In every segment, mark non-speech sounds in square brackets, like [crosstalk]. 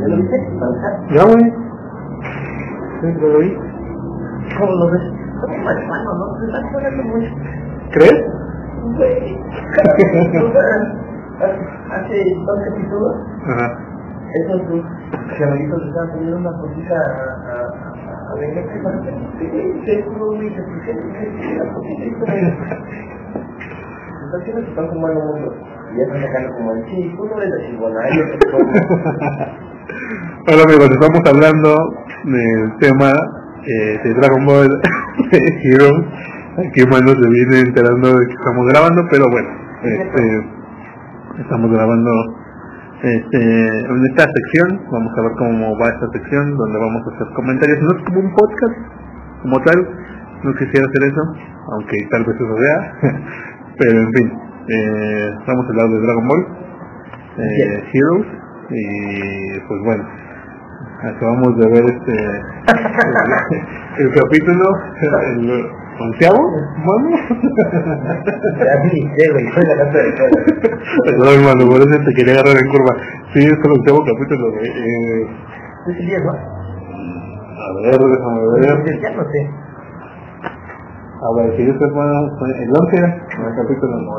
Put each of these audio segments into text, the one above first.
¿Ya lo viste? Ya, güey. Sí, lo vi. ¿Cómo lo ves? Como hermano, ¿no? Se está jugando mucho. ¿Crees? Güey. Hace dos capítulos, Ajá. esos dos gemelitos estaban poniendo una cosita a, a, a, a ver qué pasa. Sí, se estuvo muy suficiente. La cosita y todo eso. Entonces se están fumando mucho. Y ya están como el te como. [laughs] Hola amigos, estamos hablando del tema eh, de Dragon Ball [laughs] Heroes. Aquí Mano se viene enterando de que estamos grabando, pero bueno, este, estamos grabando este, en esta sección. Vamos a ver cómo va esta sección, donde vamos a hacer comentarios. No es como un podcast, como tal, no quisiera hacer eso, aunque tal vez eso sea, [laughs] pero en fin, eh, vamos a hablar de Dragon Ball eh, Heroes y pues bueno acabamos de ver este el, [laughs] el capítulo el onceavo mano Ya ni sé, güey, soy la casa de todo. perdón mano por eso te quería agarrar en curva sí es el onceavo capítulo güey eh, Es el 10, ¿no? a ver déjame ver Ya no sé. A ver que yo sepa el once el capítulo no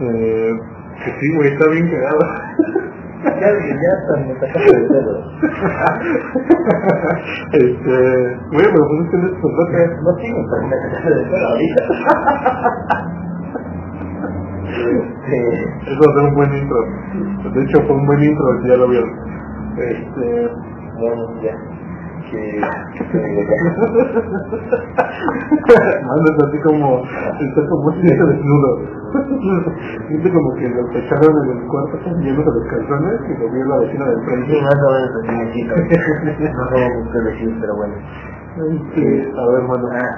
eh, que sí güey está bien cagado [laughs] Ya, ya hasta me sacaste de pedo. [laughs] este bueno pero pues es que no es contrato No sigo, pero me sacaste de pedo ahorita. [laughs] Este, Eso va a ser un buen intro. De hecho, fue un buen intro, si ya lo vieron. Este. bueno, ya. Mandas así como. Está como un niño desnudo. Siente como que lo echaron en el cuarto llenos de los calzones y lo vio la vecina del sí, frente. más o menos así me quito. No somos muchos vecinos, pero bueno. Sí, a ver, mano. Ah,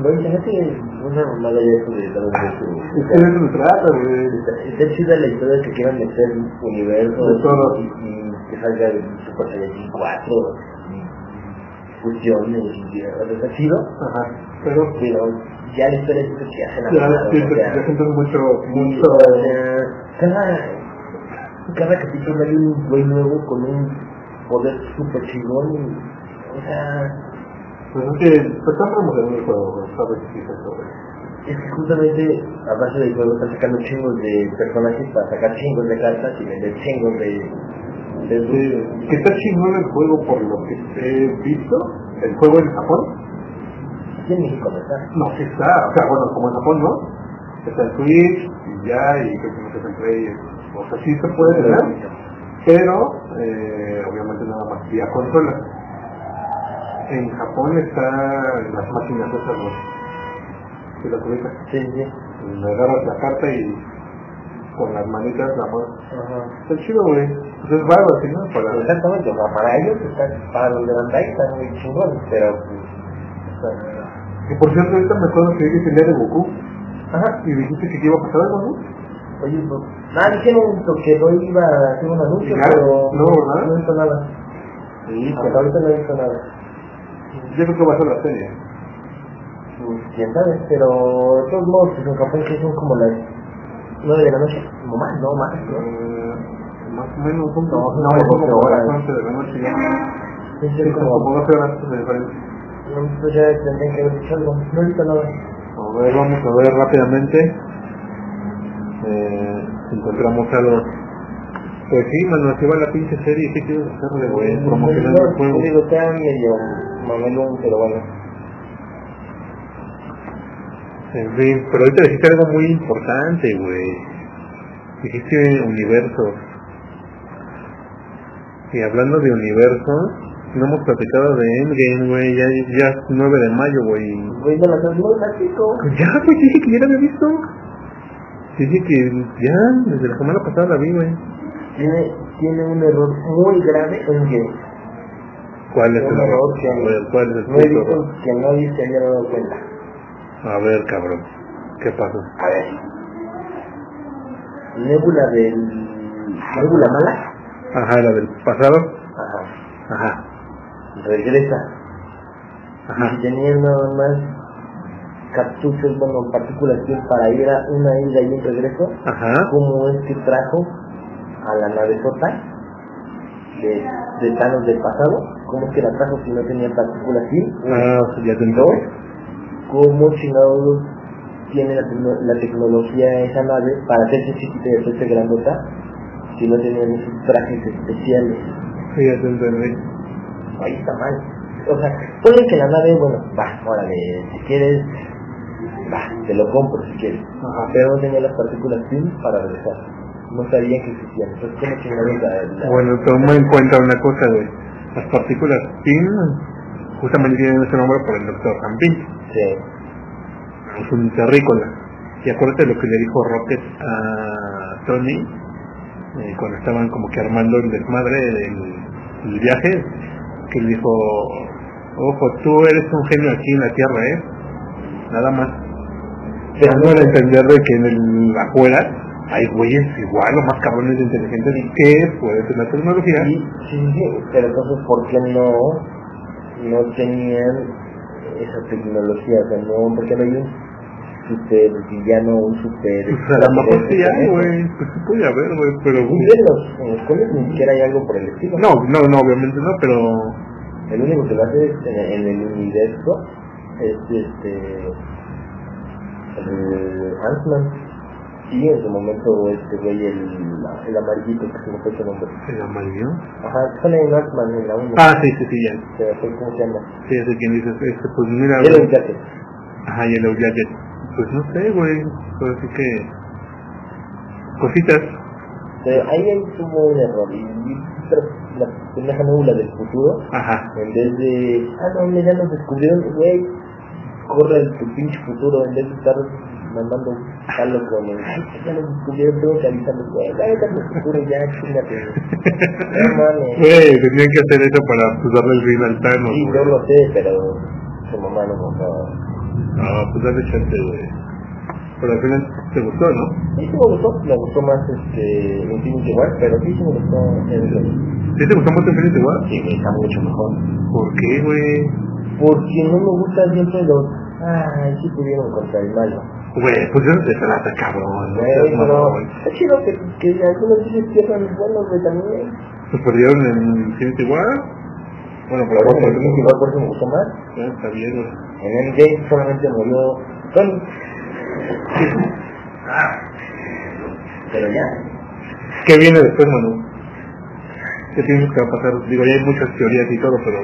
bueno, fíjate, una mamada ya eso de todo esto. Es que de se trata, güey. Está, chida la historia que quieran meter universo De todo. y, y que salga el Super Saiyajin 4 fusiones y está. Pero. pero ya la historia es que hacen la mamada, sí, o te, sea, te sientes mucho. Mucho. cada, capítulo hay un güey nuevo con un poder super chingón y, o sea, Pues es que. Te están promocionando el juego. Sabes que es eso. Es que justamente a base del juego están sacando chingos de personajes para sacar chingos de cartas y vender chingos de... de Sí, que está chingón el juego por lo que he visto. El juego en Japón. Aquí en México no está. No, sí está. O sea, bueno, como en Japón, ¿no? Está el Switch y ya, y creo que no se Play. O sea, sí se puede tener, pero eh, obviamente nada más vía consola. En Japón está en las máquinas esas, ¿no? Si las ubicas. Sí, sí. Le agarras la carta y con las manitas la mano. Ajá. Está chido, güey. Pues es así, ¿no? Para... Exactamente, o sea, para ellos está, para los de Bandai está muy chingón, pero pues... Que por cierto, ahorita me acuerdo que es el día de Goku. Ajá. Y dijiste que iba a pasar algo, ¿no? Oye, pues... Nada, dijeron que hoy iba a hacer un anuncio, pero... No, ¿verdad? No visto nada. Sí, Hasta ahorita no he visto nada. Yo creo que va a ser la serie. Pues, quién sabe, pero de todos modos, pues en Japón que son como las 9 de la noche, no más, no más, ¿no? Más o menos un No, no, no, es como horas. las 11 de la noche ya. Sí, Sí, sí, como como, 12 horas de diferencia. no, pues ya tendrían que haber dicho algo, no he visto nada. A ver, vamos a ver rápidamente. Eh, si encontramos algo. Pues sí, mano, así va la pinche serie. ¿Qué quieres hacerle, güey? Promocionando el juego. Digo, está medio mamelón, pero bueno. En fin, pero ahorita dijiste algo muy importante, güey. Dijiste universos. Y hablando de universos, no hemos platicado de Endgame, güey. Ya, ya es 9 de mayo, güey. Güey, no la táctico. Ya, pues dije que ya la había visto. Dije que ya, desde la semana pasada la vi, güey. Tiene, tiene un error muy grave en que ¿Cuál es el error que ¿cuál es el no error? que nadie se haya dado cuenta. A ver, cabrón. ¿Qué pasó? A ver. Nebula del... Nebula mala. Ajá, la del pasado. Ajá. Ajá. Regresa. Ajá. Y tenía nada más cartuchos, bueno, partículas que para ir a una ida y un regreso. Ajá. ¿Cómo es que trajo a la nave Sota de, de Thanos del pasado, cómo es que la trajo si no tenía partículas así, Ah, ya te cómo chingados tiene la, la tecnología esa nave para hacerse chiquita y hacerse grandota si no tenían esos trajes especiales. Sí, ya te entendí. Ahí está mal. O sea, puede que la nave, bueno, va, órale, si quieres, va, te lo compro si quieres. Ajá. Pero no tenía las partículas PIN para regresar. No sabía que existían. Entonces, ¿cómo chingados la, la- Bueno, toma en cuenta una cosa, güey. Las partículas PIN justamente tienen ese nombre por el doctor Campín. Sí. Es un terrícola. Y acuérdate lo que le dijo Rocket a Tony eh, cuando estaban como que armando el desmadre del, viaje. Que le dijo, ojo, tú eres un genio aquí en la Tierra, ¿eh? Nada más. Pero no al entender de que en el afuera hay güeyes igual o más cabrones de inteligentes que pueden tener tecnología. Sí, sí, sí, pero entonces, ¿por qué no, no tenían esa tecnología? O sea, no, ¿por qué no hay un super villano, un super... Pues a lo mejor sí hay, güey. Pues sí puede haber, güey. Pero. Y en los, en los cómics ni siquiera hay algo por el estilo. No, no, no, obviamente no, pero. El único que lo hace es en, en el universo es este... El Ant-Man. Sí, en su momento este güey, el, el amarillito, que se me fue su nombre. ¿El amarillo? Ajá, sale en Ant-Man en la 1. Ah, sí, sí, sí, ya. Se me fue, ¿Cómo se llama? Sí, ya sé quién dices. Este, pues mira. Yellow. Jacket. Ajá, Yellow Jacket. Pues no sé, güey. Pero así que. Cositas. Pero ahí hay tuvo un error. Y, la pendeja nubla del futuro, Ajá. en vez de, ah, no, mira, nos descubrieron, güey, corre el tu pinche futuro, en vez de estar mandando palo con el, ay, ya nos descubrieron, tengo que avisarles, güey, váyate al futuro ya, chingate. [laughs] No mames. Güey, tenían que hacer eso para pues, darle el fin al Thanos, Sí, yo lo sé, pero su mamá no contaba. Ah, pues dale chance, güey. Pero al final te gustó, ¿no? Sí, sí me gustó, me gustó más este Infinity War, pero sí, sí me gustó el ¿Sí te gustó mucho Infinity War? Sí, está mucho mejor. ¿Por qué, güey? Porque no me gusta siempre los, ay, sí pudieron contra el malo. Güey, pues yo no te trata, cabrón. No Güey, pero mamón. es chido que, que algunos veces pierdan los buenos, güey, también. Pues perdieron en Infinity War. Bueno, por bueno, Infinity War por eso me gustó más. Ya está bien, güey. En solamente murió Tony. Pero ya. ¿Qué viene después, Manu? ¿Qué piensas que va a pasar? Digo, ya hay muchas teorías y todo, pero,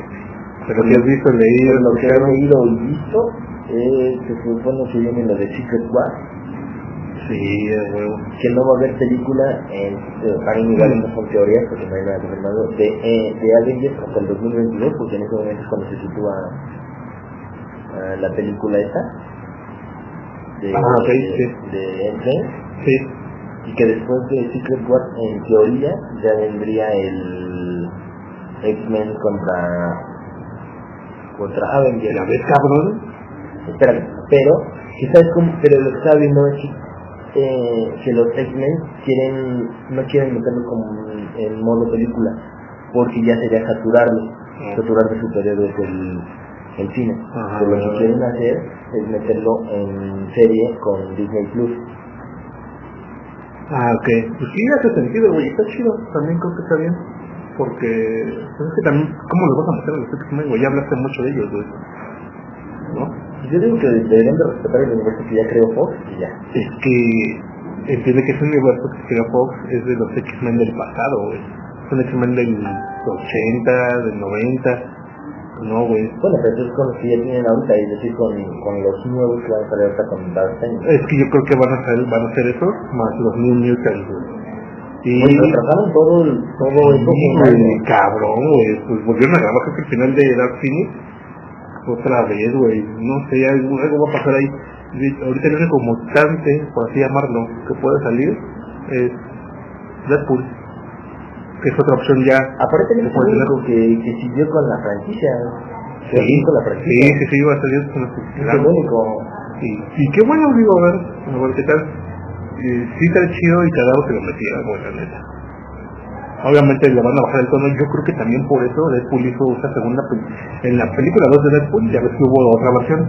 pero si has visto, leído, Lo que he escuchado. leído y visto es que se supone que viene lo de Secret War. Sí, que no va a haber película en eh, para mí igual no son teorías porque no hay nada confirmado de, eh, de Avengers hasta el 2022 porque en ese momento es cuando se sitúa eh, la película esta. De, Ah, ok, de, sí. de Sí. y que después de Secret War en teoría ya vendría el X-Men contra contra Avengers. ¿La ves, cabrón? Espérame, pero, quizás como, pero lo que estaba viendo es eh, que los X-Men quieren, no quieren meterlo como en modo película, porque ya sería saturarlo, Ah. saturar de superhéroes el, el cine. Ajá, Pero lo que quieren hacer es meterlo en serie con Disney Plus. Ah, ok. Pues sí, hace sentido, güey. Está chido. También creo que está bien. Porque, pues es que también, ¿cómo los vas a meter a los X-Men, güey? Ya hablaste mucho de ellos, güey. ¿No? Yo digo que deberían de respetar el universo que ya creó Fox y ya. Es que entiende que ese universo que creó Fox es de los X-Men del pasado, güey. Son X-Men del 80, del 90. No, güey. Bueno, pero entonces con los que ya tienen ahorita, y decir, con, con los nuevos que van a salir ahorita con Darkseid. Es que yo creo que van a hacer, van a hacer eso, más los New Mutants, güey. Y... Retrasaron todo, el- todo eso Sí, un año. cabrón, güey. Pues volvieron a grabar que el final de Dark Phoenix. Otra vez, güey. No sé, algo, algo va a pasar ahí. Ahorita el único mutante, por así llamarlo, que puede salir es Deadpool. Que es otra opción ya. Aparte el único que, que siguió con la franquicia. Que Sí, con la sí, franquicia. sí, sí, va a salir con los Es el único. Y, y qué bueno, digo, a ver, a ver qué tal. Eh, sí está chido y cagado que lo metieran, güey, la neta. Obviamente le van a bajar el tono, yo creo que también por eso Deadpool hizo esa segunda En la película 2 de Deadpool ya ves que hubo otra versión.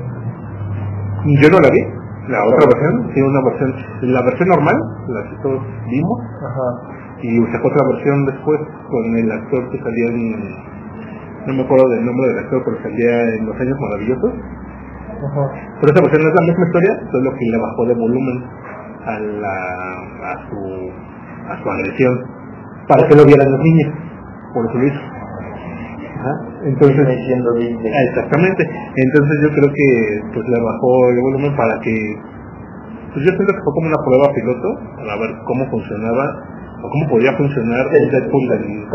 Yo no la vi, La otra versión, sí, una versión, la versión normal, la que todos vimos, Ajá. y sacó otra versión después con el actor que salía en, no me acuerdo del nombre del actor, pero salía en Los Años Maravillosos. Ajá. Pero esa versión no es la misma historia, solo que le bajó de volumen a, la, a, su, a su agresión, para que lo vieran los niños, por eso lo hizo. Ajá. Entonces. Ah, Exactamente. Entonces yo creo que pues le bajó el volumen para que pues yo siento que fue como una prueba piloto para ver cómo funcionaba o cómo podía funcionar el Deadpool del,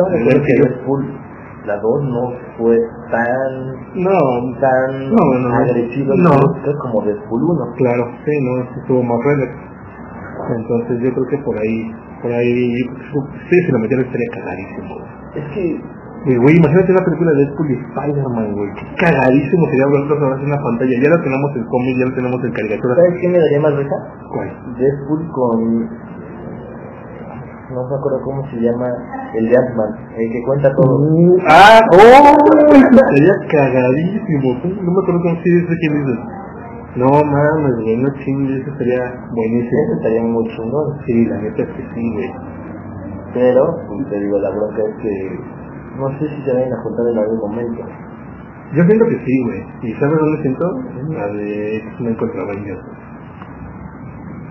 la 2 no fue tan No, tan No, no, agresiva No. como Deadpool 1. claro, sí, no, estuvo más relax. Entonces yo creo que por ahí, por ahí, sí, si lo metieron estaría cagadísimo. Es que güey, imagínate una película de Deadpool y Spider-Man, güey. Qué cagadísimo sería verlos ahora en una pantalla. Ya lo tenemos en cómic, ya lo tenemos en caricatura. ¿sabes qué me daría más risa? ¿Cuál? Deadpool con no me acuerdo cómo se llama el de Ant-Man, el que cuenta todo. Ah, oh, sería cagadísimo. No me acuerdo cómo se dice quién dices. No mames, güey, no chingues, eso sería buenísimo. Ese estaría muy chingón. Sí, la neta es que sí, güey. Pero, pues, te digo, la bronca es que no sé si se vayan a juntar en algún momento. Yo siento que sí, güey. ¿Y sabes dónde siento? La de X-Men contra Avengers.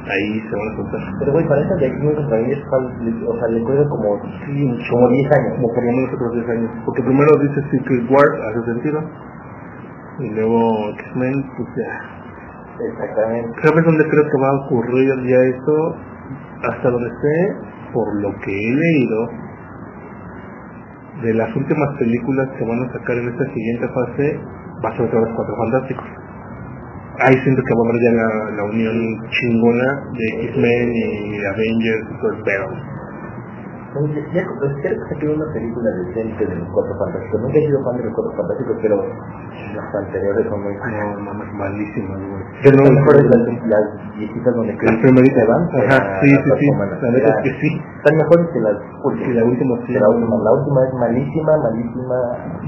Ahí se van a juntar. Pero, güey, para esa de aquí contra fal- o sea, le cuesta como, como 10 años. Como por lo menos otros 10 años. Porque primero dice Secret War, hace sentido. Y luego X-Men, pues ya. Exactamente. ¿Sabes dónde creo que va a ocurrir ya esto? Hasta donde sé, por lo que he leído, de las últimas películas que van a sacar en esta siguiente fase, va a ser otra vez Cuatro Fantásticos. Ahí siento que va a haber ya la, la unión chingona de X-Men y Avengers y todo el pedo. Entonces, ya, pues, creo que saqué una película decente de los Cuatro Fantásticos. Nunca he sido fan de los Cuatro Fantásticos, pero las anteriores son muy... No, malísimas, güey. Pero lo mejor es las, viejitas donde Las Chris primeritas. Evans Ajá, sí, sí, sí. La neta es que sí. Están mejores que las últimas. la última sí. Que la última. La última es malísima, malísima.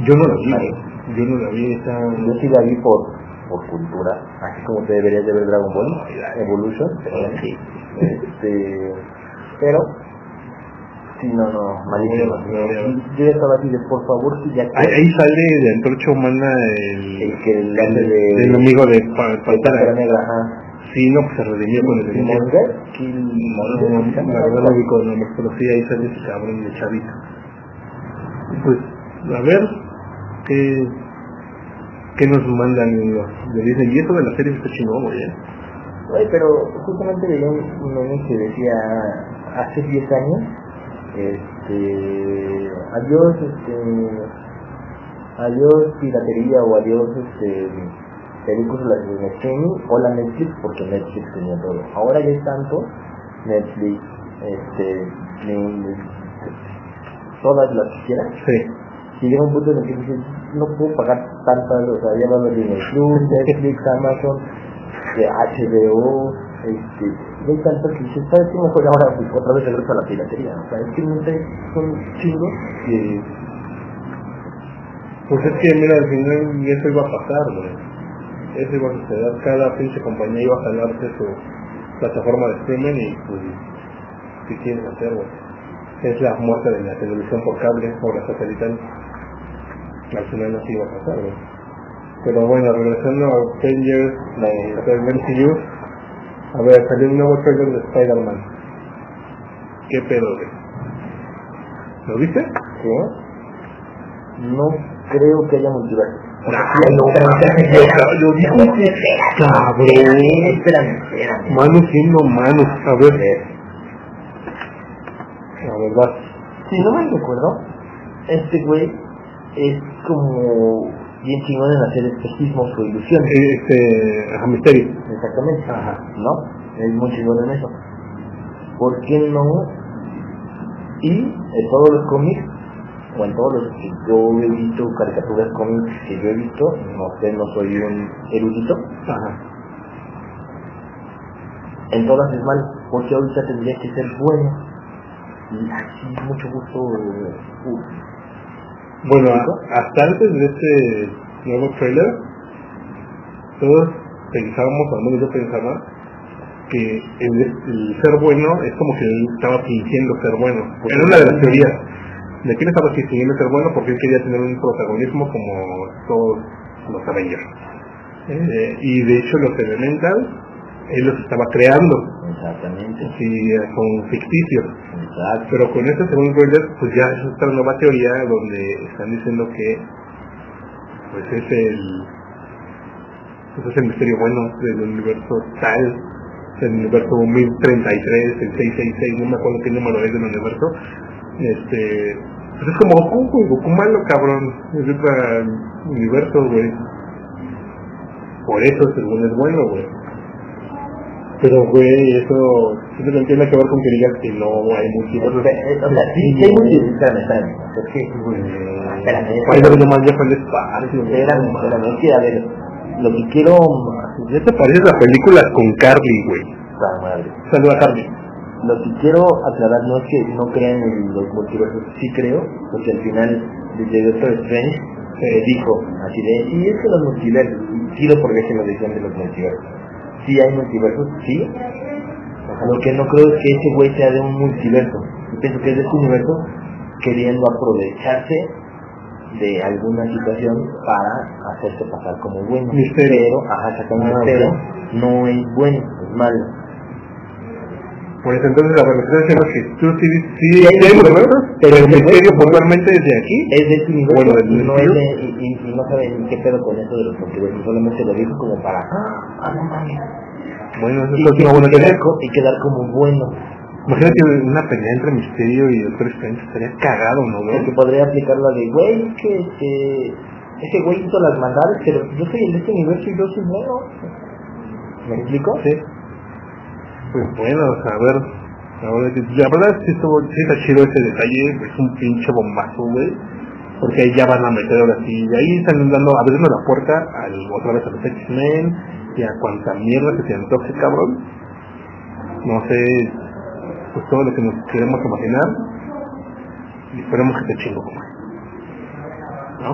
Yo no la vi, güey. Yo no la vi, esa... Yo sí la vi por, por cultura, así como te deberías de ver Dragon Ball Evolution. Sí. Este, pero, sí, no, no, no. Yo ya estaba así de, por favor, si ya Ahí, ahí sale de Antorcha Humana el, el que hace el, de, el amigo de Pa- de Pantera. Negra, ajá. Sí, no, pues se redimió con el. Killmonger, No, la verdad no vi con pero sí ahí sale ese cabrón de chavito. Pues, a ver, qué, qué nos mandan los de Disney. Y eso de la serie está chingón, güey. ¿eh? Oye, pero justamente un un meme que decía hace 10 años, este, adiós, este, adiós piratería o adiós, este, películas en streaming, hola Netflix, porque Netflix tenía todo. Ahora ya es tanto, Netflix, este, todas las que quieras, Sí. y llega un punto en el que dices, no puedo pagar tantas, o sea, ya va a haber [laughs] Netflix, Amazon, de HBO, este, hay tantas que ¿sabes qué mejor ahora otra vez regreso a la piratería? O sea, es que no sé, son chingos que, Pues es que, mira, al final eso iba a pasar, güey. Eso iba a suceder. Cada pinche compañía iba a jalarse su plataforma de streaming y, pues, ¿qué quieres hacer, güey? Es la muerte de la televisión por cable o la satelital. Al final así iba a pasar, güey. Pero bueno, regresando a Avengers, la del MCU, a ver, salió un nuevo trailer de Spider-Man. ¿Qué pedo, güey? ¿Lo viste? ¿sí? No creo que haya multiverso. No, yo- que cabrón. Espérame, espérame. Manos siendo manos, a ver. A ver, vas. Si no me recuerdo, este güey es como bien chingón en hacer espejismos o ilusiones. Este, a Misterio. Exactamente. Ajá. ¿No? Es muy chingón en eso. ¿Por qué no? Y en todos los cómics, o en todos los que yo he visto, caricaturas cómics que yo he visto, no sé, no soy un erudito, Ajá. en todas es mal, porque ahorita tendría que ser bueno. Y así, mucho gusto. uh, Bueno, hasta antes de este nuevo trailer, todos pensábamos, al menos yo pensaba, que el, el ser bueno es como que él estaba fingiendo ser bueno. Era una de las teorías. ¿De quién estaba fingiendo ser bueno? Porque él quería tener un protagonismo como todos los Avengers. Eh, y de hecho los Elementals, él los estaba creando. Exactamente. Sí, son ficticios. Pero con esto, según Reuters, pues ya es otra nueva teoría donde están diciendo que pues es el pues es el misterio bueno del universo tal, el universo 1033, el 666, no me acuerdo qué número es del universo. Este, pues es como Goku, güey, Goku malo, cabrón. Es el universo, güey. Por eso según es bueno, güey. Pero, güey, eso, no tiene que ver con que digas que no hay multiversos. O sea, sí, sí hay multiversos. Espérame, espérame. Es que, espérame. Spider nomás ya fue espacio. güey. Espérame, espérame. Es que, a ver, lo que quiero... Ya te pareces a películas con Carly, güey. Ah, madre. Saluda a Carly. Lo que quiero aclarar no es que no crean en los multiversos, sí creo, porque al final desde Doctor Strange eh, dijo así de, sí, es que los multiversos, y quiero porque se lo decían de los multiversos. Sí hay multiversos, sí. Lo que no creo es que ese güey sea de un multiverso. Yo pienso que es de este universo queriendo aprovecharse de alguna situación para hacerse pasar como bueno. Misterio. Pero, ajá, exactamente, Ah, no es bueno, es malo. Por eso entonces la reflexión decimos que tú sí, sí, Sí, hay pero el misterio puntualmente desde aquí. es de este universo Bueno, del no es de, y, y- y no saben qué pedo con eso de los multiversos, solamente lo dijo como para ah, no mames. Bueno, eso Y, es una buena y quedar, y como bueno, Imagínate una pelea entre Misterio y Doctor Strange, estaría cagado, ¿no, güey? porque podría aplicarlo de güey, es que este, ese güey hizo las maldades, pero yo soy el de este universo y yo soy bueno. ¿Me explico? Sí. Pues bueno, o sea, a ver, la verdad es que estuvo, sí está chido ese detalle, es un pinche bombazo, güey. Porque ahí ya van a meter ahora sí, y ahí están dando, abriendo la puerta al, otra vez a los X-Men y a cuanta mierda que se antoje, cabrón. No sé, pues todo lo que nos queremos imaginar. Y esperemos que esté chingo, como ¿No?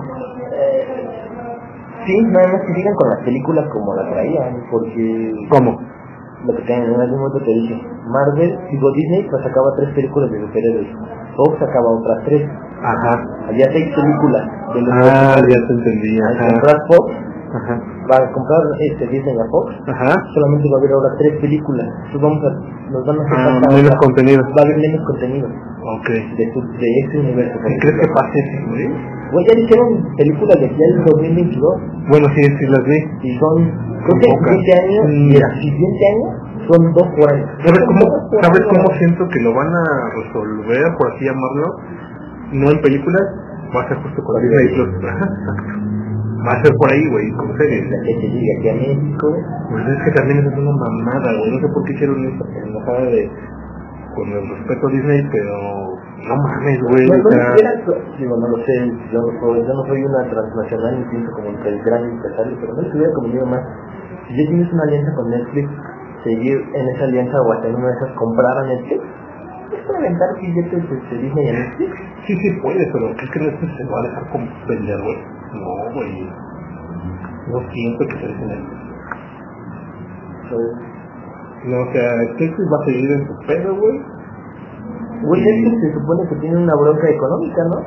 Sí, nada más que sigan con las películas como las traían, porque ¿Cómo? Lo que te, en algún momento te dije, Marvel, digo Disney, pues sacaba tres películas de superhéroes, Fox sacaba otras tres, Ajá. había seis películas de los Ah, ya te entendí, ajá. Fox, Ajá. va a comprar este Disney a Fox, Ajá. solamente va a haber ahora tres películas, entonces vamos a, nos van a hacer Ah, menos contenido. va a haber menos contenido de, su- de este universo. ¿Qué crees que pase, güey? Güey, ya dijeron películas de aquí al 2022 Bueno, sí, sí las vi. y son, creo que. 20 años, Mm. y el siguiente año son dos año. ¿Sabes cómo, ¿Sabes cómo siento que lo van a resolver, por así llamarlo? No en películas, va a ser justo con Disney. Plus. Va a ser por ahí, güey, con series. La que te llegue aquí a México, Pues es que también es una mamada, güey. No sé por qué hicieron esta pendejada de... Con el respeto a Disney, pero... No mames, güey. No, o no sea, siquiera, digo, no lo sé, yo no soy, yo no soy una transnacional ni pienso como el gran empresario, pero no les hubiera convenido más. Si ya tienes una alianza con Netflix, seguir en esa alianza o hasta en una de esas comprar a Netflix, para aventar billetes de Disney a Netflix. Sí, sí puede, pero ¿qué crees que se va a dejar como vender, güey? No, güey. No siento que se dejen. Entonces, No, o sea, Netflix va a seguir en su pedo, güey. Güey, Netflix se supone que tiene una bronca económica, ¿no?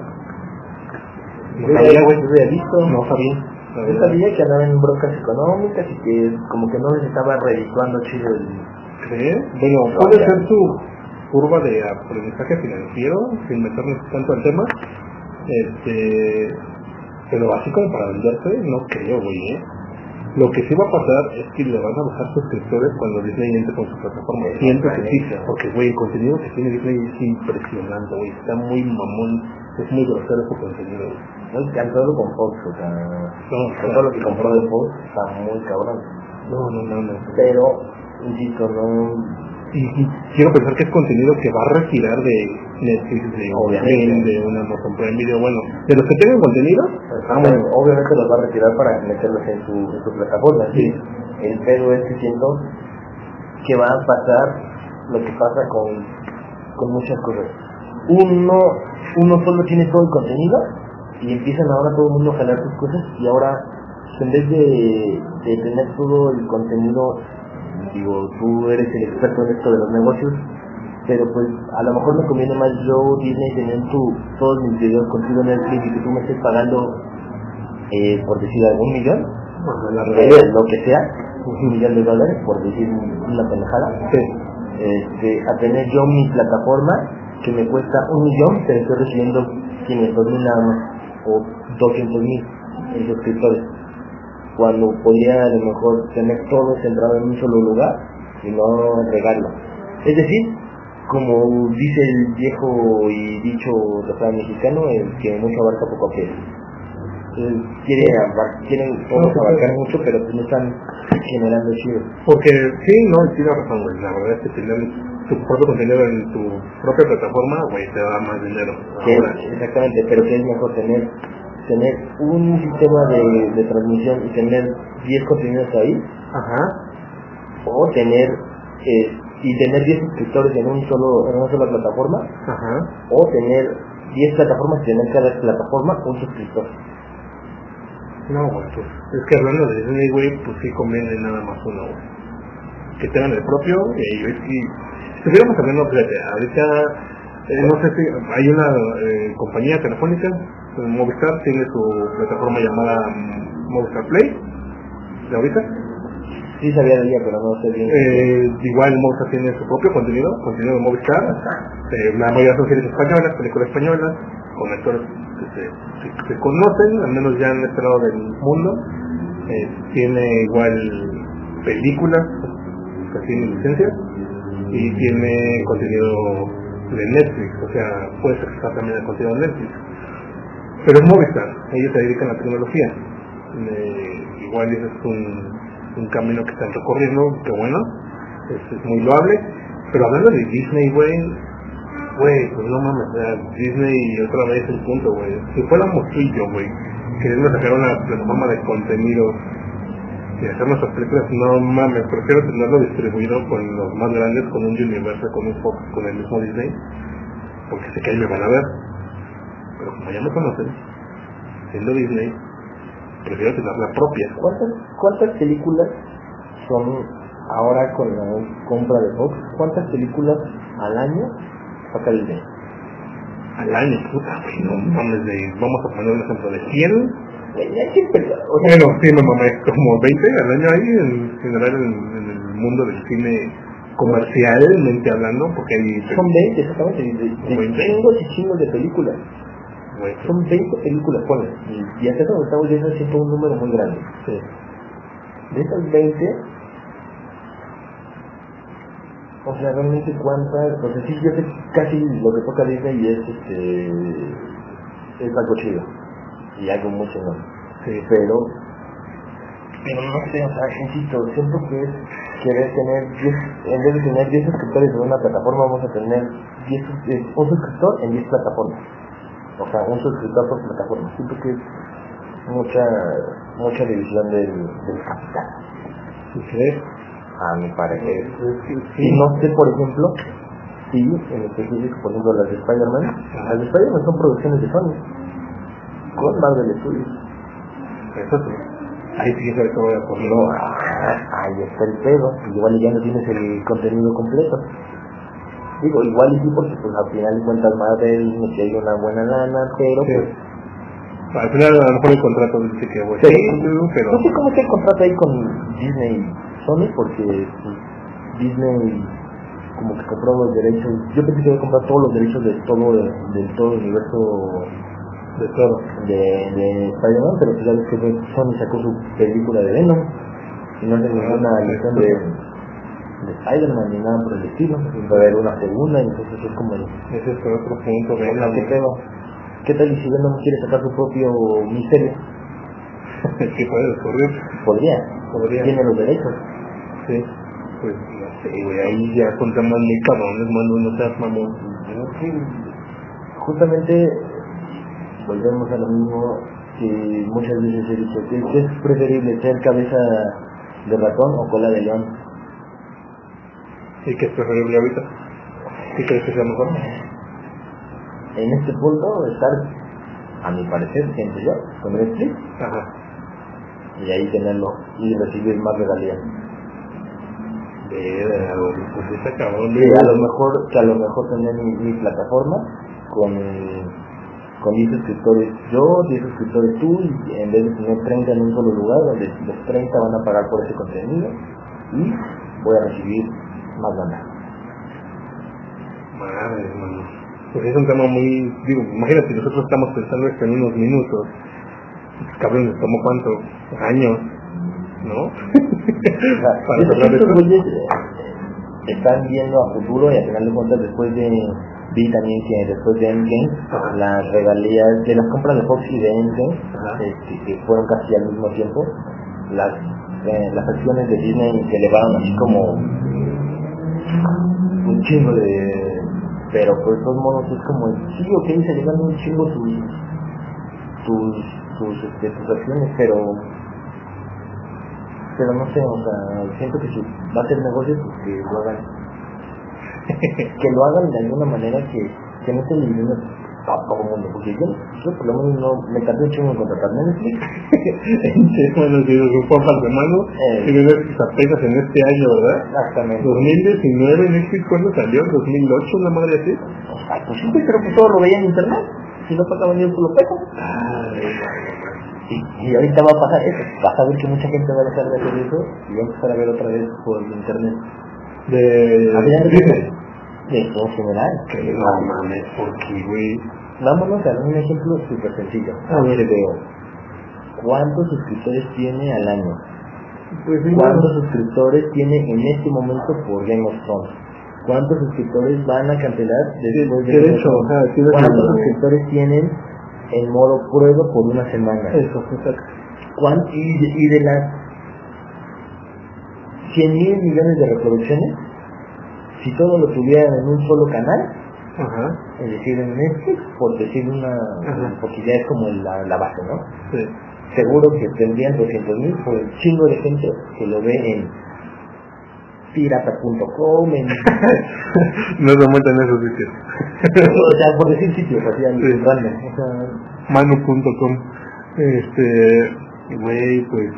No sabía, güey. yo había visto. No sabía. Yo sabía que andaban en broncas económicas y que como que no les estaba redituando chido el... ¿Crees? Bueno, puede ser su curva de aprendizaje financiero, sin meternos tanto al tema. Este, pero así como para venderse, no creo, güey, ¿eh? Lo que sí va a pasar es que le van a bajar suscriptores cuando Disney entre con su plataforma. Siento que sí, porque, güey, el contenido que tiene Disney es impresionante, güey. Está muy mamón, es muy grosero su contenido, güey. Muy cansado con Fox, o sea... No, todo lo que compró de Fox está muy cabrón. no, no, no, no. Pero, insisto, no... Y, y quiero pensar que es contenido que va a retirar de Netflix, de Obviamente. De una Amazon Prime Video, bueno, de los que tengan contenido, Ah, bueno, obviamente los va a retirar para meterlos en su, en su plataforma. Sí. El pedo es que siento que va a pasar lo que pasa con, con muchas cosas. Uno, uno solo tiene todo el contenido y empiezan ahora todo el mundo a jalar sus cosas y ahora en vez de, de tener todo el contenido digo, tú eres el experto en esto de los negocios, pero pues a lo mejor me conviene más yo, Disney, tener tu, todos mis videos contigo en Netflix y que tú me estés pagando, eh, por decir algún millón, eh, lo que sea, un millón de dólares, por decir una pendejada, este, a tener yo mi plataforma que me cuesta un millón, pero estoy recibiendo 500 mil nada más, o 200 mil en suscriptores, cuando podría a lo mejor tener todo centrado en un solo lugar y no regarlo. Es decir, como dice el viejo y dicho refrán mexicano, el que mucho abarca poco aprieta. Quiere quieren todos No, abarcar mucho, pero pues no están generando chido. Porque sí, no, tiene razón, güey. La verdad es que tener tu propio contenido en tu propia plataforma, güey, te da más dinero. Exactamente, pero que es mejor tener tener un sistema de, de transmisión y tener 10 contenidos ahí, Ajá. o tener eh, y tener 10 suscriptores en un solo en una sola plataforma, Ajá. o tener 10 plataformas y tener cada plataforma un suscriptor. No, güey, pues es que hablando de Disney, güey, pues sí conviene nada más uno, güey. Que tengan el propio, y es que si estuviéramos hablando, fíjate, ahorita, eh, no sé si hay una eh, compañía telefónica, Movistar, tiene su plataforma llamada mm, Movistar Play, de ahorita. Sí sabía de ella, pero no sé bien. Eh, igual Movistar tiene su propio contenido, contenido de Movistar. Eh, la mayoría son series españolas, películas españolas, con actores que se, que se conocen, al menos ya en este lado del mundo. Eh, tiene igual películas que tienen licencia y tiene contenido de Netflix, o sea, puedes accesar también el contenido de Netflix. Pero es Movistar, ellos se dedican a la tecnología. Eh, igual ese es un, un camino que están recorriendo, que bueno, es, muy loable. Pero hablando de Disney, güey, güey, pues no mames, o Disney otra vez el punto, güey. Si fuéramos tú y yo, güey, queriendo sacar una plataforma de contenido y hacer nuestras películas, no mames, prefiero tenerlo distribuido con los más grandes, con un Universal, con un Fox, con el mismo Disney, porque sé que ahí me van a ver. Pero como ya me conocen, siendo Disney, prefiero tener la propia. ¿Cuántas, ¿Cuántas películas son ahora con la compra de Fox? ¿Cuántas películas al año saca Disney? Al año, puta, güey, no mames, de, vamos a poner un ejemplo de 100 Eh, ya siempre, o sea, Bueno, sí, me mamé como 20 al año ahí, en general en, en el mundo del cine comercialmente hablando, porque hay... son 20, exactamente, de, de, chingos y chingos de películas. Güey, Son 20 películas, bueno, y, y hasta donde estamos viendo siempre un número muy grande. sí. De esas 20, o sea, realmente cuántas, o sea, sí, yo sé casi lo que toca Disney es este, es algo chido, y algo muy chingón. Sí, pero pero no sé, o sea, insisto, siento que es querer tener 10, en vez de tener 10 suscriptores en una plataforma, vamos a tener 10, sus- eh, un suscriptor en 10 plataformas. O sea, un suscriptor por plataforma. Siento que es mucha mucha división del, del capital, ¿sí crees? a mi parecer. Sí, Y no sé, por ejemplo, si en específico, por ejemplo, las de Spider-Man, las de Spider-Man son producciones de Sony, con Marvel Studios. Eso sí. Ahí sí que poner. No, ah, ahí está el pedo. Igual ya no tienes el contenido completo. Digo, igual y sí, porque pues al final de cuentas Marvel me hay una buena lana, pero Sí. pues... Al final a lo mejor el contrato dice que Pero, sí, pero... No sé cómo está el contrato ahí con Disney y Sony, porque pues, Disney como que compró los derechos. Yo pensé que iba a comprar todos los derechos de todo, del todo el universo de todo. de, de Spider-Man, pero pues ya ves que Sony sacó su película de Venom y no hace ninguna lección de, de Spider-Man ni nada por el estilo. Va a haber una segunda, y entonces es como el, Ese es otro punto, Hola, venga, ¿qué pedo? ¿Qué tal y si Venom quiere sacar su propio misterio? [laughs] que puede ocurrir. Podría, Podría. tiene los derechos. Sí. Pues no sé, güey, ahí ya son temas muy cabrones, mano, no seas mamón. Sí, justamente volvemos a lo mismo que muchas veces he dicho, que que es preferible ser cabeza de ratón o cola de león. ¿Y qué es preferible ahorita? ¿Qué crees que sea mejor? En este punto estar, a mi parecer, siento yo, con Netflix Ajá. y ahí tenerlo y recibir más regalías. pues está cabrón. Que a lo mejor, que a lo mejor tener mi, mi plataforma con, con 10 suscriptores yo, 10 suscriptores tú, y en vez de tener 30 en un solo lugar, donde los 30 van a pagar por ese contenido y voy a recibir más lana. Madre, hermano. Pues es un tema muy, digo, imagínate, nosotros estamos pensando esto en unos minutos. Cabrón, les tomó cuánto? Años, ¿no? O sea, estos- güeyes eh, están viendo a futuro y al final de cuentas después de vi también que después de Endgame Ajá. las regalías de las compras de Fox y de Endgame este, que fueron casi al mismo tiempo las eh, las acciones de Disney se elevaron así como un chingo de pero por todos modos es como sí ok se elevan un chingo tus tus tus, este, acciones pero pero no sé, o sea, siento que si va a ser negocio, pues que lo hagan. [laughs] que lo hagan de alguna manera que, que no dividiendo a todo el mundo. Porque yo, yo por lo menos no me tardé chingo en contratar Netflix. [laughs] Bueno, si nos ocupan de mano, Eh. y Netflix apenas en este año, ¿verdad? Exactamente. 2019 Netflix cuándo salió? 2008, una madre así. Ay, pues sí, pero pues todo lo veía en internet. Si no pagaba ni un solo peso. Y, y ahorita va a pasar eso. Vas a ver que mucha gente va a dejar de hacer eso y va a empezar a ver otra vez por internet. De Disney. De todo en general. Que no mames, porque, güey. Vámonos a un ejemplo súper sencillo. A ver. HBO. ¿Cuántos suscriptores tiene al año? Pues sí, ¿Cuántos suscriptores tiene en este momento por Game of Thrones? ¿Cuántos suscriptores van a cancelar después de de Game of hecho, Thrones? ajá, tienes ¿Cuántos suscriptores tienen en modo prueba por una semana? Eso, exacto. ¿Cuán- y, de, y de las 100 mil millones de reproducciones, si todo lo tuvieran en un solo canal, Ajá, es decir, en Netflix, por decir una, Ajá. porque ya es como la, la base, ¿no? sí. seguro que tendrían 200 mil por el chingo de gente que lo ve en pirata.com, en, [laughs] no se aumentan esos sitios. o sea, por decir sitios así a Sí. o sea, Manu.com. Este, güey, pues.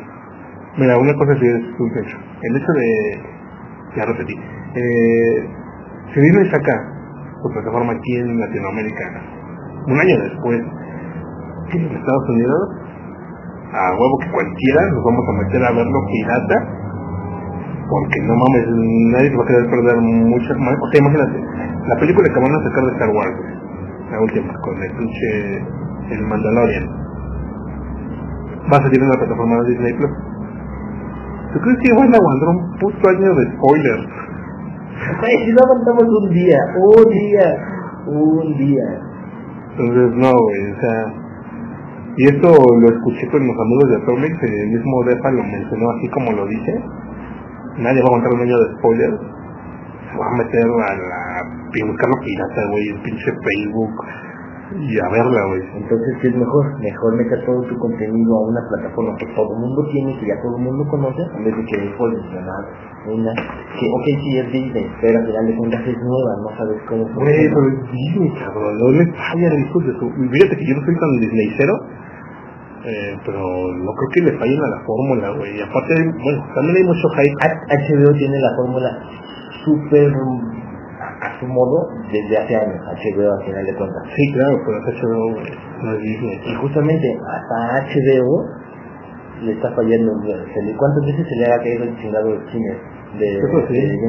Mira, una cosa sí es un hecho. El hecho de. Ya repetí. Eh, si Disney saca su plataforma aquí en Latinoamérica un año después en Estados Unidos, a huevo que cualquiera nos vamos a meter a verlo pirata porque no mames, nadie se va a querer perder mucho más. O sea, imagínate, la película que van a sacar de Star Wars, la última, con el pinche el Mandalorian, va a salir en la plataforma de Disney Plus. ¿Tú crees que van a aguantar un puto año de spoilers? No aguantamos un día, un día, un día. Entonces, no, güey, o sea. Y esto lo escuché con los amigos de Atomic, el mismo Depa lo mencionó así como lo dice. Nadie va a aguantar un año de spoilers. Se va a meter a la. y buscarlo pirata, güey, el pinche Facebook. Y a verla, güey. Entonces, ¿qué es mejor? Mejor meter todo tu contenido a una plataforma que todo el mundo tiene, que ya todo el mundo conoce, en vez de que posicionar una que, ok, sí es Disney, pero al final de cuentas es nueva, no sabes cómo Güey, pero es Disney, cabrón, no les fallan hijos de su... Fíjate que yo no soy tan Disneycero, eh, pero no creo que le fallen a la fórmula, güey. Y aparte, bueno, también hay mucho hype. HBO tiene la fórmula súper su modo desde hace años, HBO al final de cuentas. Sí, claro, pero HBO, no es Disney. Y justamente hasta HBO le está fallando. se le- ¿Cuántas veces se le ha caído el chingado de cine de, sí. de?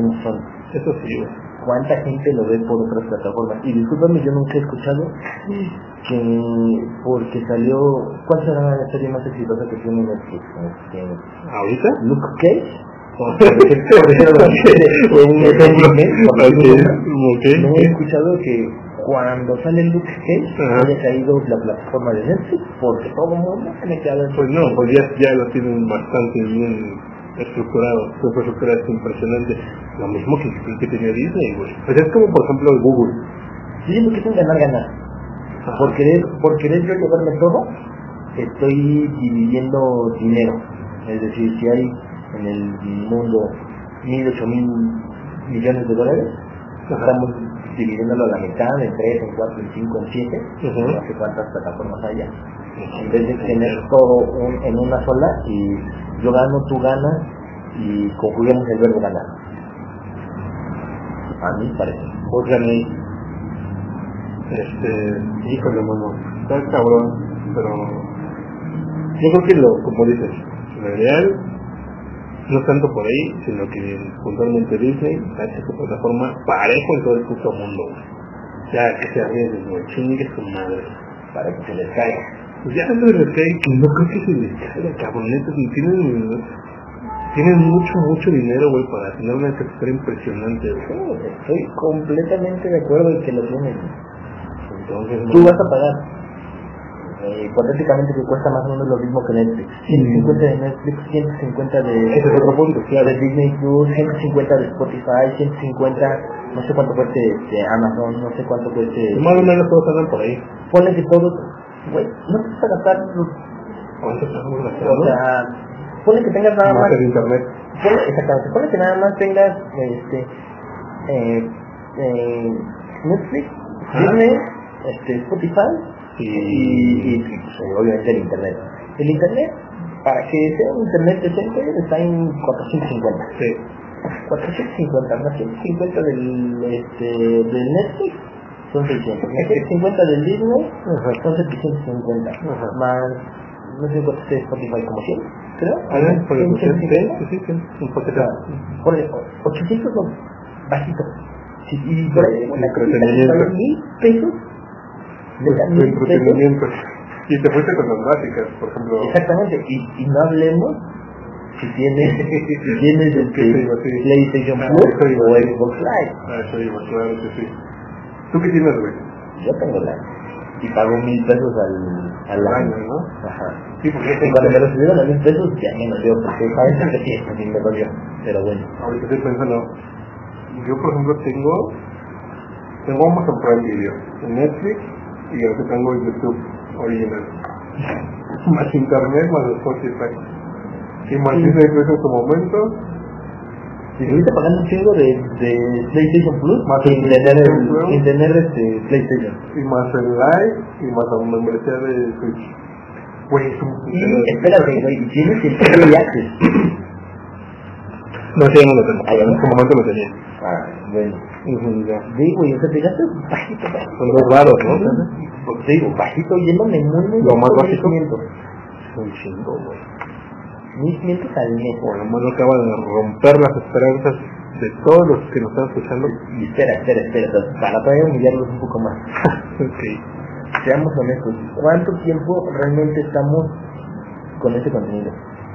Eso sí. ¿Cuánta gente lo ve por otras plataformas? Y discúlpame, yo nunca he escuchado que porque salió... ¿Cuál será la serie más exitosa que tiene Netflix? ¿Ahorita? Luke Cage. Oh, un ejemplo. No he escuchado que cuando sale Luke Cage haya caído la plataforma de Netflix porque todo el mundo se me queda Pues no, pues ya, ya lo tienen bastante bien estructurado. Su infraestructura es impresionante. Lo mismo que, que tenía Disney, güey. Pues es como, por ejemplo, Google. Sí, lo que un ganar ganar. Por querer, por querer yo llevarme todo, estoy dividiendo dinero. Es decir, si hay en el mundo mil, ocho mil millones de dólares, Ajá. estamos dividiéndolo a la mitad, en tres, en cuatro, en cinco, en siete, Ujú. no sé cuántas plataformas haya. En vez de tener todo en una sola y yo gano, tú ganas y concluimos el verbo ganar. A mí parece. Organic. Este, híjole, mano, está cabrón, pero yo creo que lo, como dices, lo ideal no tanto por ahí, sino que puntualmente Disney ha hecho su plataforma parejo en todo el puto mundo. Ya que se arriesguen, güey, chingue su madre. Para que se les caiga. Pues ya no les caiga, que no creo que se les caiga, cabronetas, tienen, tienen mucho, mucho dinero, güey, para tener una estructura impresionante, güey. Sí, estoy completamente de acuerdo en que lo tienen. Entonces, Tú vas a pagar. Eh, hipotéticamente que cuesta más o menos lo mismo que Netflix. 150 de Netflix, 150 de, Ese es otro punto, claro. de Disney Plus, 150 de Spotify, 150, no sé cuánto cueste de Amazon, no sé cuánto cueste. más o menos todos andan por ahí. Ponle que todos, güey, no te vas a gastar, los- ¿Cuánto estamos o sea, ponle que tengas nada Más más, internet. ponle, exactamente, ponle que nada más tengas, este, eh, eh, Netflix. Disney, este, Spotify, Y, y, y, pues, obviamente el internet. El internet, para que sea un internet decente, está en 450. sí. 450 más 150 del, este, del Netflix son 600. Más 150 del Disney son 750. Ajá. Más, no sé cuánto esté Spotify, como 100, creo. A ver, por el 150. sí, sí, un O poquito. sea, ponle 800 no, bajito. Sí, y por ahí mil pesos. De de entretenimiento. Y te fuiste con las básicas, por ejemplo. Exactamente, y, y no hablemos si tienes, [laughs] si tienes el. Sí. PlayStation Ah, Plus o. Xbox Live. Ah, eso iba, claro que sí. ¿Tú qué tienes, güey? Yo tengo la y pago mil pesos al, al año. año, ¿no? Ajá. Sí, porque Y cuando me lo subieron a mil pesos ya me dolió, porque sabes que sí, así me dolió. Pero bueno. ahorita estoy pensando, yo por ejemplo tengo, tengo Amazon Prime Video, en Netflix y ahora tengo el YouTube original. más internet, más Spotify. Y más Sí. Plus en su momento, Si estuviste pagando un chingo de, de PlayStation Plus, Más sin tener, el, Plus. sin tener este PlayStation. y más el live, y más la membresía de Switch. Güey, es un Y espérate, güey, y tienes el Early Access. No, ya no lo tengo. En su momento lo tenía. Ah, bueno. Digo, y o sea, te gastas bajito, bajito. Son dos raros, ¿no? Pues te digo, bajito, yéndome muy, muy Lo más bajito, básico. 1500. Un chingo, güey. 1500 al mes. Bueno, mano acaba de romper las esperanzas de todos los que nos están escuchando. Y espera, espera, espera, para todavía humillarlos un poco más. [laughs] ok. Seamos honestos, ¿cuánto tiempo realmente estamos con este contenido?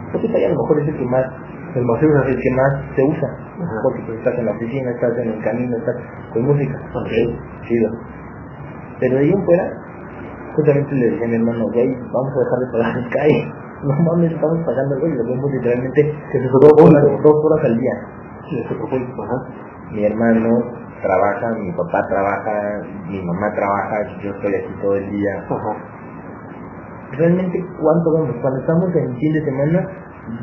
Spotify a lo mejor es el que más, El es el que más se usa. Porque pues, estás en la oficina, estás en el camino, estás con música. Ok. Chido. Pero de ahí en fuera, justamente le decía a mi hermano, güey, vamos a dejar de pagar Sky. [laughs] No mames, estamos pagando, güey, lo vemos literalmente Que se dos dos horas, horas. dos horas al día. Mi hermano trabaja, mi papá trabaja, mi mamá trabaja, yo estoy aquí todo el día. Ajá. Realmente, ¿cuánto vemos? Cuando estamos en fin de semana,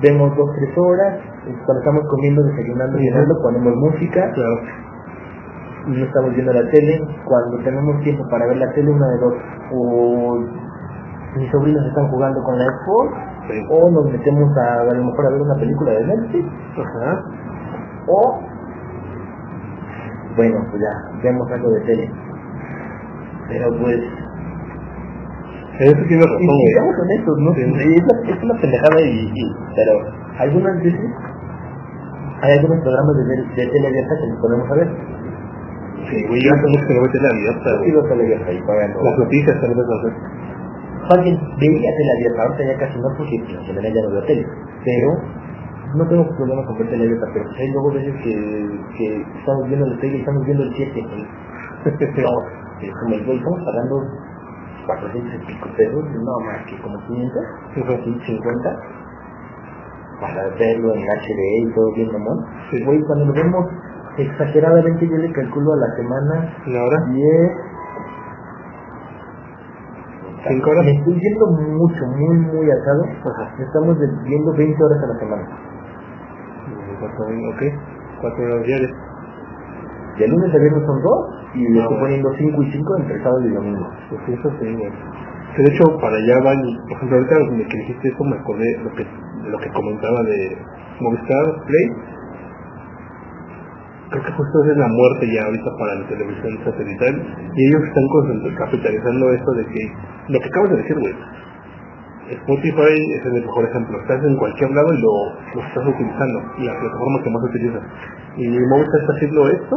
vemos dos, tres horas, y cuando estamos comiendo, desayunando, Ujú. cenando, ponemos música, Claro. no estamos viendo la tele, cuando tenemos tiempo para ver la tele, una de dos, o mis sobrinos están jugando con la Xbox, Sí. o nos metemos a, a lo mejor a ver una película de Netflix, Ajá. o, bueno, pues ya, vemos algo de tele. Pero pues, Eso tiene y razón, güey. seamos honestos, ¿no? Sí. Es, una, es una pendejada y, y- pero algunas veces hay algunos programas de, de tele abierta que nos podemos ver. Sí, güey, yo mucho que no veo tele abierta, güey. sigo tele abierta y pagando. Las noticias tal vez las. Alguien veía tele abierta, ahorita ya casi no porque en general ya no veo tele, pero no tengo problema con ver tele abierta, pero hay luego veces que, que estamos viendo la tele y estamos viendo el 7 y [laughs] no, es como el güey, estamos pagando 400 y pico pesos, no más que como 500, 150 para verlo en HD y todo bien mamón. Sí. Güey, cuando lo vemos exageradamente yo le calculo a la semana ¿Y ahora? 10 ¿Cinco horas? Me estoy yendo mucho, muy, muy atado. Ajá. Estamos viendo 20 horas a la semana. Cuatro, ok. Cuatro horas diarias. De lunes a viernes son dos y le estoy poniendo 5 y 5 entre sábado y domingo. Pues eso sí, de hecho, para allá van, por ejemplo, ahorita desde que dijiste eso, me acordé lo que, lo que comentaba de Movistar Play. creo que justo es la muerte ya ahorita para la televisión satelital y ellos están capitalizando esto de que lo que acabas de decir, güey, Spotify es el mejor ejemplo. Estás en cualquier lado y lo, lo estás utilizando, la plataforma que más utilizas. Y Movistar está haciendo esto.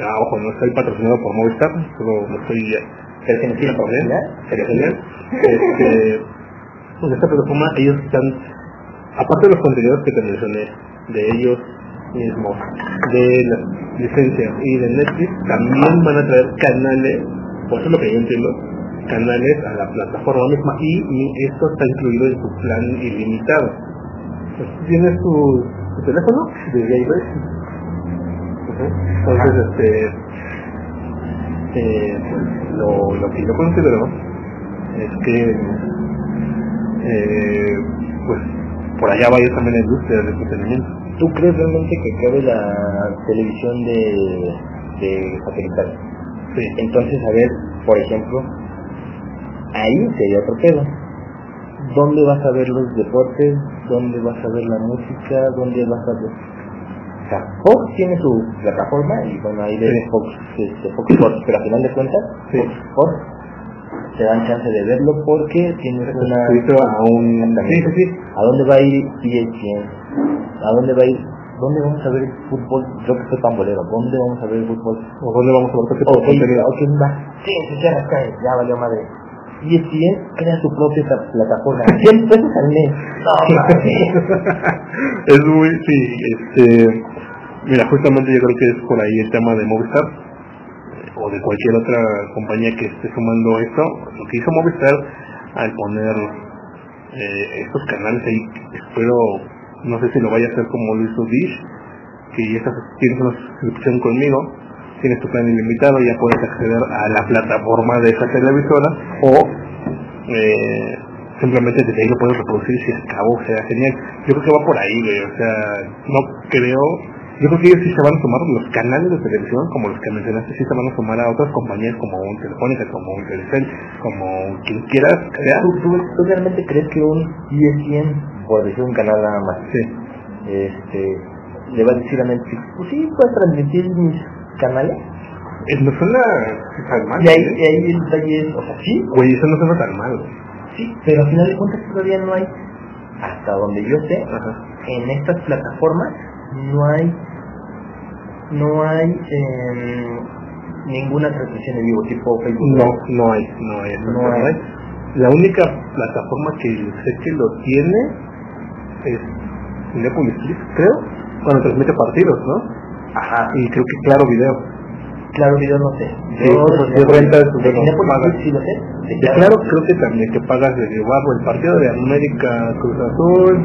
Ah, ojo, no estoy patrocinado por Movistar, solo no estoy que Sería genial. Este, en esta plataforma ellos están, aparte de los contenidos que te mencioné, de ellos mismos, de las licencias y de Netflix, también van a traer canales, por eso es lo que yo entiendo, canales a la plataforma misma y, esto está incluido en su plan ilimitado. Pues, tienes tu, teléfono de Entonces, este, eh, lo, lo que yo considero es que eh, pues por allá vaya también la industria del entretenimiento. ¿Tú crees realmente que cabe la televisión de, de satelital? Sí. Entonces, a ver, por ejemplo, ahí sería otro pedo. ¿Dónde vas a ver los deportes? ¿Dónde vas a ver la música? ¿Dónde vas a ver...? O sea, Fox tiene su plataforma y bueno, ahí ves Fox, este, Fox Sports, pero a final de cuentas, Sí. Fox Sports te dan chance de verlo porque tienes una... A un... Sí, sí, sí. ¿A dónde va a ir ESPN? ¿A dónde va a ir? ¿Dónde vamos a ver el fútbol? Yo que soy pambolero, ¿dónde vamos a ver el fútbol? ¿O dónde vamos a ver de Ok, contenido? ok, va. Sí, se cierra acá, ya valió madre. ESPN crea su propia pla- plataforma. 100 pesos al mes. No, [laughs] es muy, sí, este, mira, justamente yo creo que es por ahí el tema de Movistar eh, o de cualquier otra compañía que esté sumando esto. Lo que hizo Movistar al poner eh, estos canales ahí, espero, no sé si lo vaya a hacer como lo hizo Dish, que ya estás, tienes una suscripción conmigo, tienes tu plan ilimitado, ya puedes acceder a la plataforma de esa televisora o eh, simplemente desde ahí lo puedes reproducir si acabó, sea, genial. Yo creo que va por ahí, güey, o sea, no creo, yo creo que ellos sí se van a sumar, los canales de televisión, como los que mencionaste, sí se van a sumar a otras compañías como un Telefónica, como un Telcel, como quien quieras crear. ¿Tú, tú, tú realmente crees que un ESPN, por decir un canal nada más, Sí, este, le va a decir a Netflix, pues sí, puedes transmitir mis canales? Eh, no suena tan mal, Y ahí, ¿eh? y ahí el detalle es, o sea, sí, Güey, eso no suena tan mal, sí, pero al final de cuentas todavía no hay, hasta donde yo sé, Ajá. en estas plataformas no hay no hay em, ninguna transmisión en vivo tipo Facebook No, no hay, no hay, No no hay. hay. La única plataforma que sé que lo tiene es Cinepolis creo, cuando transmite partidos, ¿no? ajá Y creo que Claro Video. claro video no sé Sí, pues, rentas, de pagas. sí lo sé de De Claro creo que también que pagas de bajo el partido de América Cruz Azul,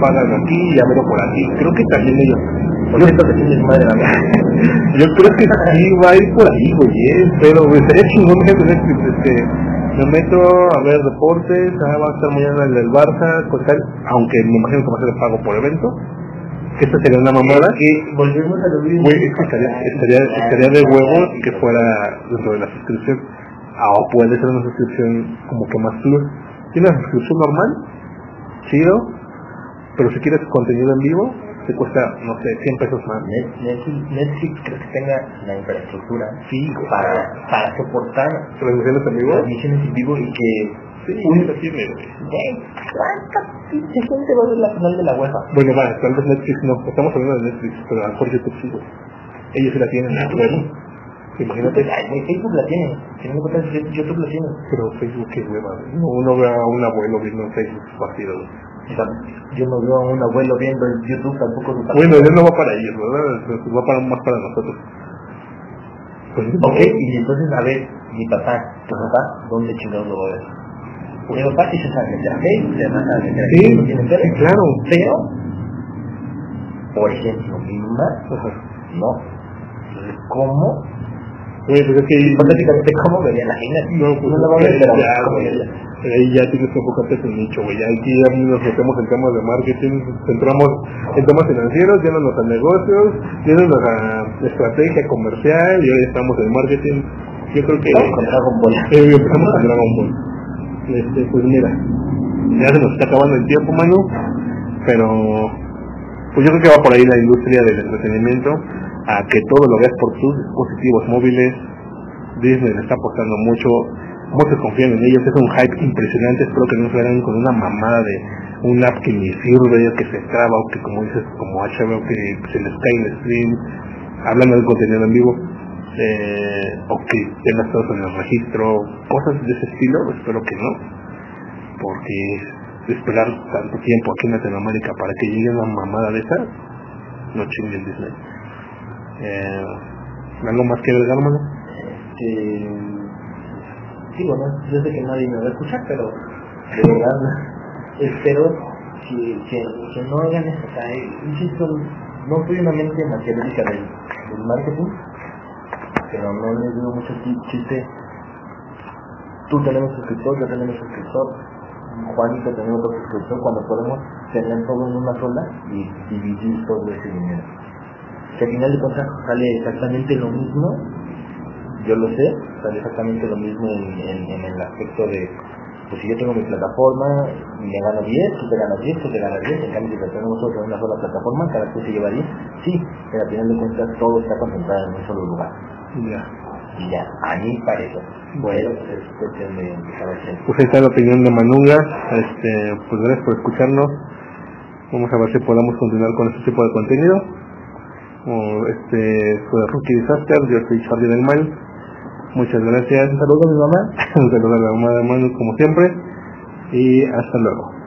pagas aquí y ya por aquí. Creo que también ellos. Por cierto que tienes madre la Yo creo que sí va a ir por ahí, güey, eh, pero güey, sería chingón que este, me meto a ver deportes, ah, va a estar mañana el del Barça, con tal, aunque me imagino que va a ser pago por evento, que esta sería una mamada, que volvemos a lo mismo. Güey, es que estaría, estaría, estaría de huevos que fuera dentro de la suscripción, ah, o puede ser una suscripción como que más plus, tiene una suscripción normal, chido, pero si quieres contenido en vivo, te cuesta, no sé, 100 pesos más. Net- Netflix, Netflix creo que tenga la infraestructura Sí, para, para soportar transmisiones en vivo. transmisiones en vivo y que Sí, un- eso tiene, güey. Güey, ¿cuánta pinche gente va a ver la final de la UEFA? Bueno, va, tal vez Netflix no. Estamos hablando de Netflix, pero a lo mejor YouTube sí, güey. Ellos sí la tienen, ah. Imagínate, Ay, Facebook la tiene. Si no me cuentas, YouTube la tiene. pero Facebook qué hueva, güey. No, uno ve a un abuelo viendo en Facebook partido, güey. Yo no veo a un abuelo viendo el YouTube tampoco su Bueno, eso no va para ellos, ¿verdad? Va para más para nosotros. Pues, Ok, y entonces, a ver, mi papá, tu papá, ¿dónde chingados lo va a ver? Mi papá sí se sabe Facebook, se sabe meter a Sí, tiene tele. claro. Pero, por ejemplo, mi mamá, no. ¿cómo? Güey, pues es que Hipotéticamente, ¿cómo vería la gente? No, pues no la va a ver, ya. Ahí ya tienes que enfocarte en tu nicho, güey. Ya aquí ya nos metemos en temas de marketing, entramos en temas financieros, yéndonos a negocios, yéndonos a estrategia comercial, y hoy estamos en marketing. Yo creo que Vamos con Dragon Ball. eh, empezamos con Dragon Ball. Este, pues mira, ya se nos está acabando el tiempo, mano, pero pues yo creo que va por ahí la industria del entretenimiento. A que todo lo veas por tus dispositivos móviles. Disney le está apostando mucho, muchos confían en ellos, es un hype impresionante, espero que no se vean con una mamada de un app que ni sirve, que se traba o que como dices, como HBO que se les cae el stream, hablando del contenido en vivo, eh, o que tengas todos en el registro, cosas de ese estilo, espero que no, porque esperar tanto tiempo aquí en Latinoamérica para que llegue una mamada de esas, no chinguen Disney. Eh, ¿Algo más que agregar, mano? Eh, sí, bueno, yo sé que nadie me va a escuchar, pero de verdad [laughs] espero que, que, que no hagan eso. O sea, insisto, no soy una mente materialista del, del marketing, pero no les digo mucho chiste. Tú tenemos suscriptor, yo tenemos suscriptor, Juanito tenemos otro suscriptor, cuando podemos tener todo en una sola y dividir todo ese dinero. Que al final de cuentas sale exactamente lo mismo, yo lo sé, sale exactamente lo mismo en, en, en el aspecto de pues si yo tengo mi plataforma y me gano 10, tú te ganas 10, tú te ganas 10, en cambio si lo tenemos nosotros en una sola plataforma, cada quien se lleva 10, sí, pero al final de cuentas todo está concentrado en un solo lugar. Ya. Y ya, a mí parece. Bueno, es cuestión de empezar a hacer. Pues ahí está la opinión de Manunga, este, pues gracias por escucharnos, vamos a ver si podamos continuar con este tipo de contenido. O este fue Rookie Disaster, yo soy Charlie del Mal. Muchas gracias. Un saludo a mi mamá. [laughs] Un saludo a la mamá de Manu como siempre. Y hasta luego.